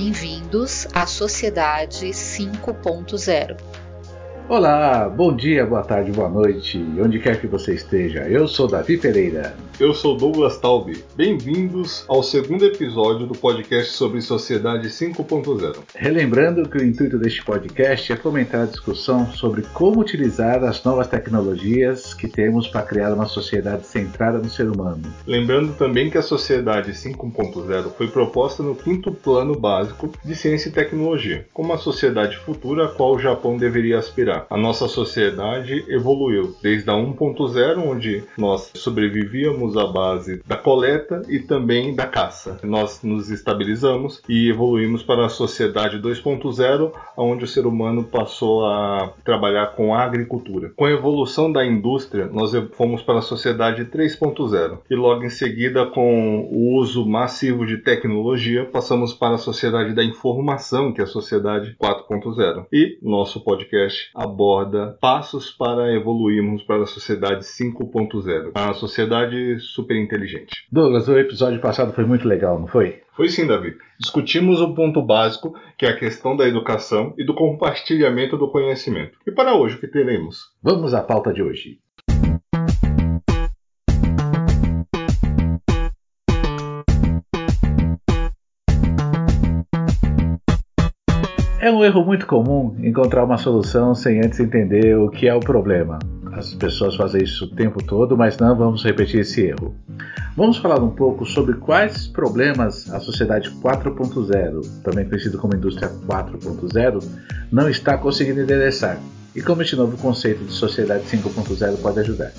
Bem-vindos à Sociedade 5.0. Olá, bom dia, boa tarde, boa noite, onde quer que você esteja. Eu sou Davi Pereira. Eu sou Douglas Taube. Bem-vindos ao segundo episódio do podcast sobre Sociedade 5.0. Relembrando que o intuito deste podcast é fomentar a discussão sobre como utilizar as novas tecnologias que temos para criar uma sociedade centrada no ser humano. Lembrando também que a Sociedade 5.0 foi proposta no quinto plano básico de ciência e tecnologia, como a sociedade futura a qual o Japão deveria aspirar a nossa sociedade evoluiu desde a 1.0, onde nós sobrevivíamos à base da coleta e também da caça. Nós nos estabilizamos e evoluímos para a sociedade 2.0, onde o ser humano passou a trabalhar com a agricultura. Com a evolução da indústria, nós fomos para a sociedade 3.0 e logo em seguida, com o uso massivo de tecnologia, passamos para a sociedade da informação, que é a sociedade 4.0. E nosso podcast aborda passos para evoluirmos para a sociedade 5.0, a sociedade super inteligente. Douglas, o episódio passado foi muito legal, não foi? Foi sim, Davi. Discutimos o ponto básico, que é a questão da educação e do compartilhamento do conhecimento. E para hoje, o que teremos? Vamos à pauta de hoje. É um erro muito comum encontrar uma solução sem antes entender o que é o problema. As pessoas fazem isso o tempo todo, mas não vamos repetir esse erro. Vamos falar um pouco sobre quais problemas a sociedade 4.0, também conhecido como indústria 4.0, não está conseguindo endereçar e como este novo conceito de sociedade 5.0 pode ajudar.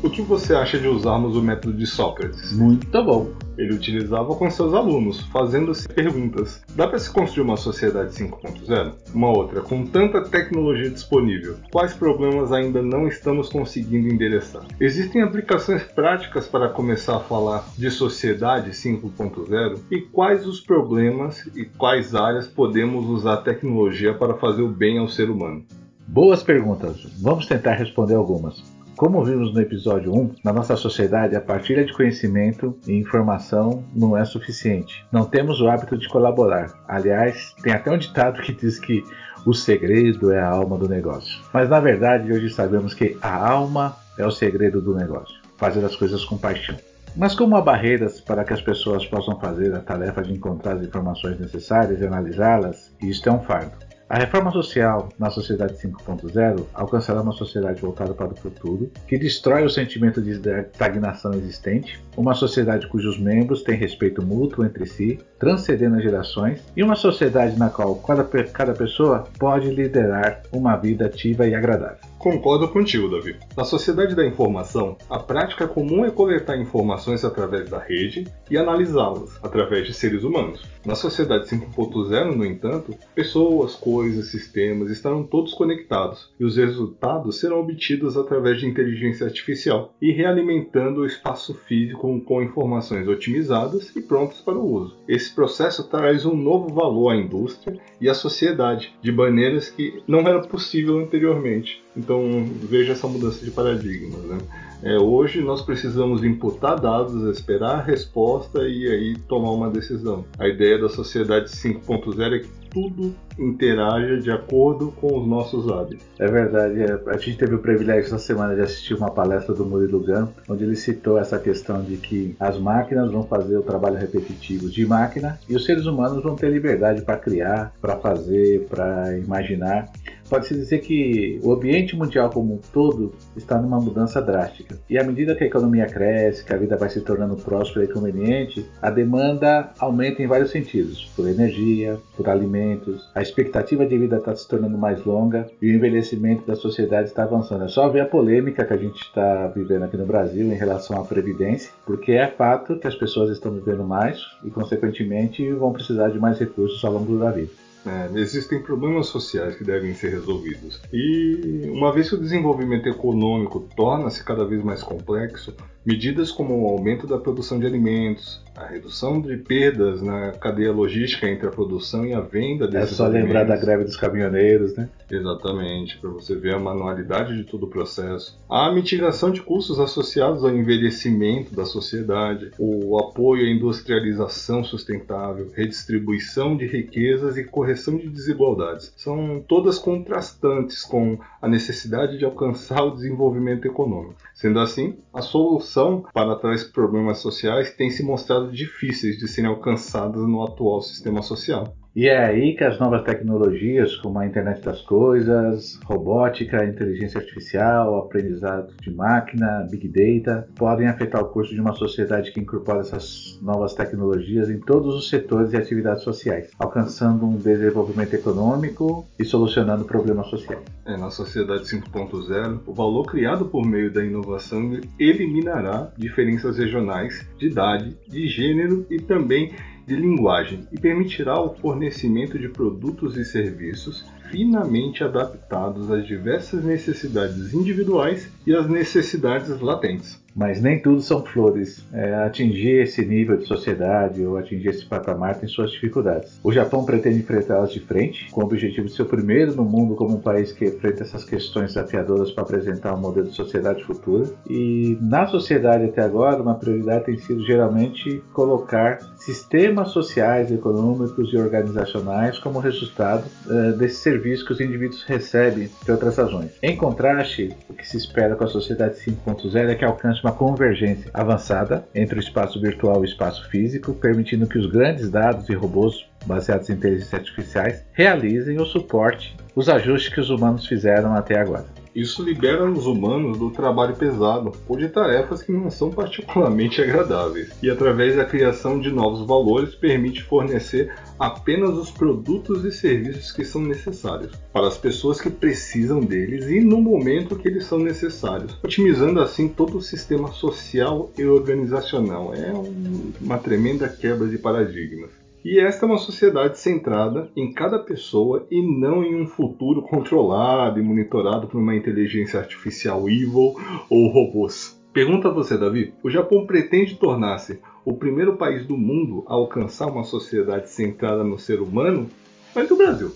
O que você acha de usarmos o método de Sócrates? Muito bom. Ele utilizava com seus alunos, fazendo-se perguntas. Dá para se construir uma sociedade 5.0? Uma outra, com tanta tecnologia disponível, quais problemas ainda não estamos conseguindo endereçar? Existem aplicações práticas para começar a falar de sociedade 5.0? E quais os problemas e quais áreas podemos usar a tecnologia para fazer o bem ao ser humano? Boas perguntas. Vamos tentar responder algumas. Como vimos no episódio 1, na nossa sociedade a partilha de conhecimento e informação não é suficiente. Não temos o hábito de colaborar. Aliás, tem até um ditado que diz que o segredo é a alma do negócio. Mas na verdade, hoje sabemos que a alma é o segredo do negócio. Fazer as coisas com paixão. Mas como há barreiras para que as pessoas possam fazer a tarefa de encontrar as informações necessárias e analisá-las, isto é um fardo. A reforma social na sociedade 5.0 alcançará uma sociedade voltada para o futuro, que destrói o sentimento de estagnação existente, uma sociedade cujos membros têm respeito mútuo entre si, transcendendo as gerações, e uma sociedade na qual cada, cada pessoa pode liderar uma vida ativa e agradável. Concordo contigo, Davi. Na sociedade da informação, a prática comum é coletar informações através da rede e analisá-las através de seres humanos. Na sociedade 5.0, no entanto, pessoas, coisas, sistemas estarão todos conectados e os resultados serão obtidos através de inteligência artificial e realimentando o espaço físico com informações otimizadas e prontas para o uso. Esse processo traz um novo valor à indústria e à sociedade de maneiras que não era possível anteriormente. Então veja essa mudança de paradigma. Né? É, hoje nós precisamos imputar dados, esperar a resposta e aí tomar uma decisão. A ideia da sociedade 5.0 é que tudo interaja de acordo com os nossos hábitos. É verdade. É, a gente teve o privilégio essa semana de assistir uma palestra do Murilo Gun, onde ele citou essa questão de que as máquinas vão fazer o trabalho repetitivo de máquina e os seres humanos vão ter liberdade para criar, para fazer, para imaginar. Pode-se dizer que o ambiente mundial como um todo está numa mudança drástica. E à medida que a economia cresce, que a vida vai se tornando próspera e conveniente, a demanda aumenta em vários sentidos: por energia, por alimentos, a expectativa de vida está se tornando mais longa e o envelhecimento da sociedade está avançando. É só ver a polêmica que a gente está vivendo aqui no Brasil em relação à previdência, porque é fato que as pessoas estão vivendo mais e, consequentemente, vão precisar de mais recursos ao longo da vida. É, existem problemas sociais que devem ser resolvidos. E uma vez que o desenvolvimento econômico torna-se cada vez mais complexo, Medidas como o aumento da produção de alimentos, a redução de perdas na cadeia logística entre a produção e a venda É desses só alimentos. lembrar da greve dos caminhoneiros, né? Exatamente, para você ver a manualidade de todo o processo. A mitigação de custos associados ao envelhecimento da sociedade, o apoio à industrialização sustentável, redistribuição de riquezas e correção de desigualdades. São todas contrastantes com a necessidade de alcançar o desenvolvimento econômico. Sendo assim, a solução para tais problemas sociais tem se mostrado difíceis de serem alcançadas no atual sistema social. E é aí que as novas tecnologias, como a internet das coisas, robótica, inteligência artificial, aprendizado de máquina, big data, podem afetar o curso de uma sociedade que incorpora essas novas tecnologias em todos os setores e atividades sociais, alcançando um desenvolvimento econômico e solucionando problemas sociais. É, na sociedade 5.0, o valor criado por meio da inovação eliminará diferenças regionais, de idade, de gênero e também de linguagem e permitirá o fornecimento de produtos e serviços finamente adaptados às diversas necessidades individuais e às necessidades latentes. Mas nem tudo são flores. É, atingir esse nível de sociedade ou atingir esse patamar tem suas dificuldades. O Japão pretende enfrentá-las de frente, com o objetivo de ser o primeiro no mundo como um país que enfrenta essas questões desafiadoras para apresentar um modelo de sociedade futura. E na sociedade até agora, uma prioridade tem sido geralmente colocar sistemas sociais, econômicos e organizacionais como resultado uh, desse serviço que os indivíduos recebem de outras razões. Em contraste, o que se espera com a sociedade 5.0 é que alcance uma convergência avançada entre o espaço virtual e o espaço físico, permitindo que os grandes dados e robôs baseados em inteligências artificiais realizem ou suporte os ajustes que os humanos fizeram até agora. Isso libera os humanos do trabalho pesado ou de tarefas que não são particularmente agradáveis, e através da criação de novos valores permite fornecer apenas os produtos e serviços que são necessários para as pessoas que precisam deles e no momento que eles são necessários, otimizando assim todo o sistema social e organizacional. É um, uma tremenda quebra de paradigmas. E esta é uma sociedade centrada em cada pessoa e não em um futuro controlado e monitorado por uma inteligência artificial evil ou robôs. Pergunta a você, Davi: o Japão pretende tornar-se o primeiro país do mundo a alcançar uma sociedade centrada no ser humano? Mas e o Brasil?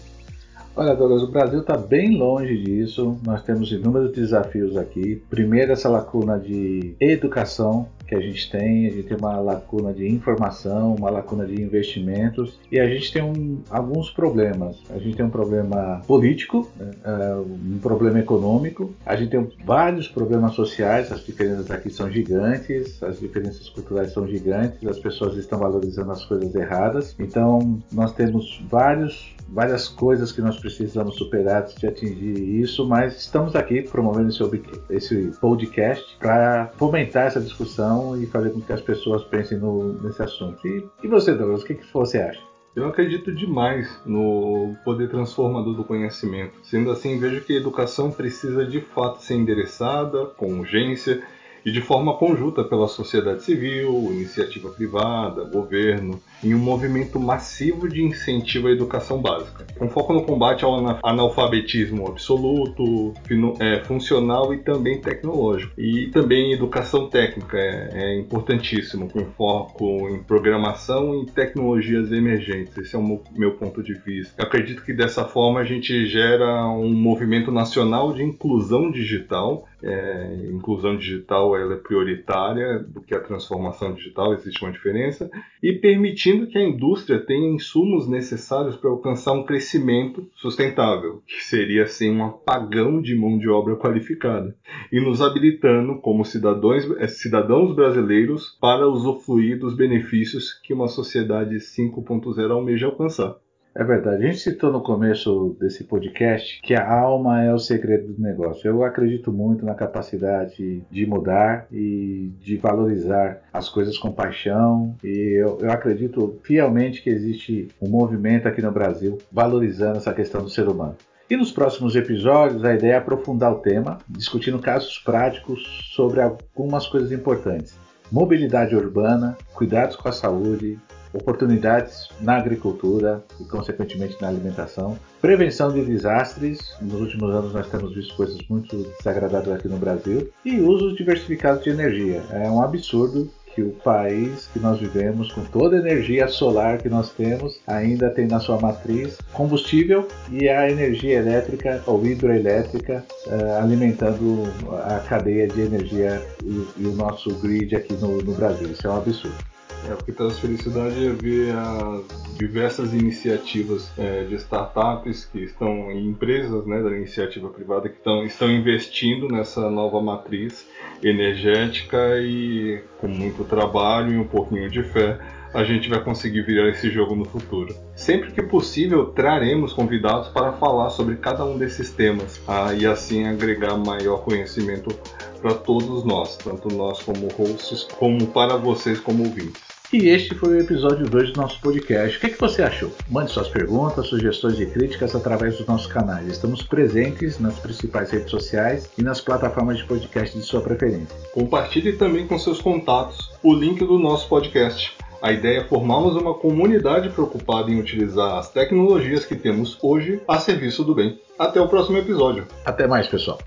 Olha, Douglas, o Brasil está bem longe disso. Nós temos inúmeros desafios aqui. Primeiro, essa lacuna de educação que a gente tem. A gente tem uma lacuna de informação, uma lacuna de investimentos e a gente tem um, alguns problemas. A gente tem um problema político, uh, um problema econômico. A gente tem vários problemas sociais. As diferenças aqui são gigantes, as diferenças culturais são gigantes. As pessoas estão valorizando as coisas erradas. Então, nós temos vários várias coisas que nós precisamos superar de atingir isso, mas estamos aqui promovendo esse, esse podcast para fomentar essa discussão e fazer com que as pessoas pensem no, nesse assunto. E, e você, Douglas, o que, que você acha? Eu acredito demais no poder transformador do conhecimento. Sendo assim, vejo que a educação precisa de fato ser endereçada com urgência e de forma conjunta pela sociedade civil, iniciativa privada, governo, em um movimento massivo de incentivo à educação básica, com foco no combate ao analfabetismo absoluto, é, funcional e também tecnológico. E também educação técnica é, é importantíssimo, com foco em programação e tecnologias emergentes. Esse é o meu ponto de vista. Eu acredito que dessa forma a gente gera um movimento nacional de inclusão digital. É, inclusão digital ela é prioritária do que a transformação digital, existe uma diferença, e permitindo que a indústria tenha insumos necessários para alcançar um crescimento sustentável, que seria assim um apagão de mão de obra qualificada, e nos habilitando como cidadãos, cidadãos brasileiros para usufruir dos benefícios que uma sociedade 5.0 almeja alcançar. É verdade. A gente citou no começo desse podcast que a alma é o segredo do negócio. Eu acredito muito na capacidade de mudar e de valorizar as coisas com paixão. E eu, eu acredito fielmente que existe um movimento aqui no Brasil valorizando essa questão do ser humano. E nos próximos episódios, a ideia é aprofundar o tema, discutindo casos práticos sobre algumas coisas importantes: mobilidade urbana, cuidados com a saúde, oportunidades na agricultura e, consequentemente, na alimentação, prevenção de desastres. Nos últimos anos, nós temos visto coisas muito desagradáveis aqui no Brasil e uso diversificado de energia. É um absurdo que o país que nós vivemos, com toda a energia solar que nós temos, ainda tem na sua matriz combustível e a energia elétrica ou hidroelétrica uh, alimentando a cadeia de energia e, o nosso grid aqui no Brasil. Isso é um absurdo. É, o que traz felicidade é ver as diversas iniciativas é, de startups que estão em empresas né, da iniciativa privada que estão, estão investindo nessa nova matriz energética e com muito trabalho e um pouquinho de fé a gente vai conseguir virar esse jogo no futuro. Sempre que possível, traremos convidados para falar sobre cada um desses temas ah, e assim agregar maior conhecimento para todos nós, tanto nós como hosts, como para vocês como ouvintes. E este foi o episódio 2 do nosso podcast. O que, é que, você achou? Mande suas perguntas, sugestões e críticas através dos nossos canais. Estamos presentes nas principais redes sociais e nas plataformas de podcast de sua preferência. Compartilhe também com seus contatos o link do nosso podcast. A ideia é formarmos uma comunidade preocupada em utilizar as tecnologias que temos hoje a serviço do bem. Até o próximo episódio. Até mais, pessoal.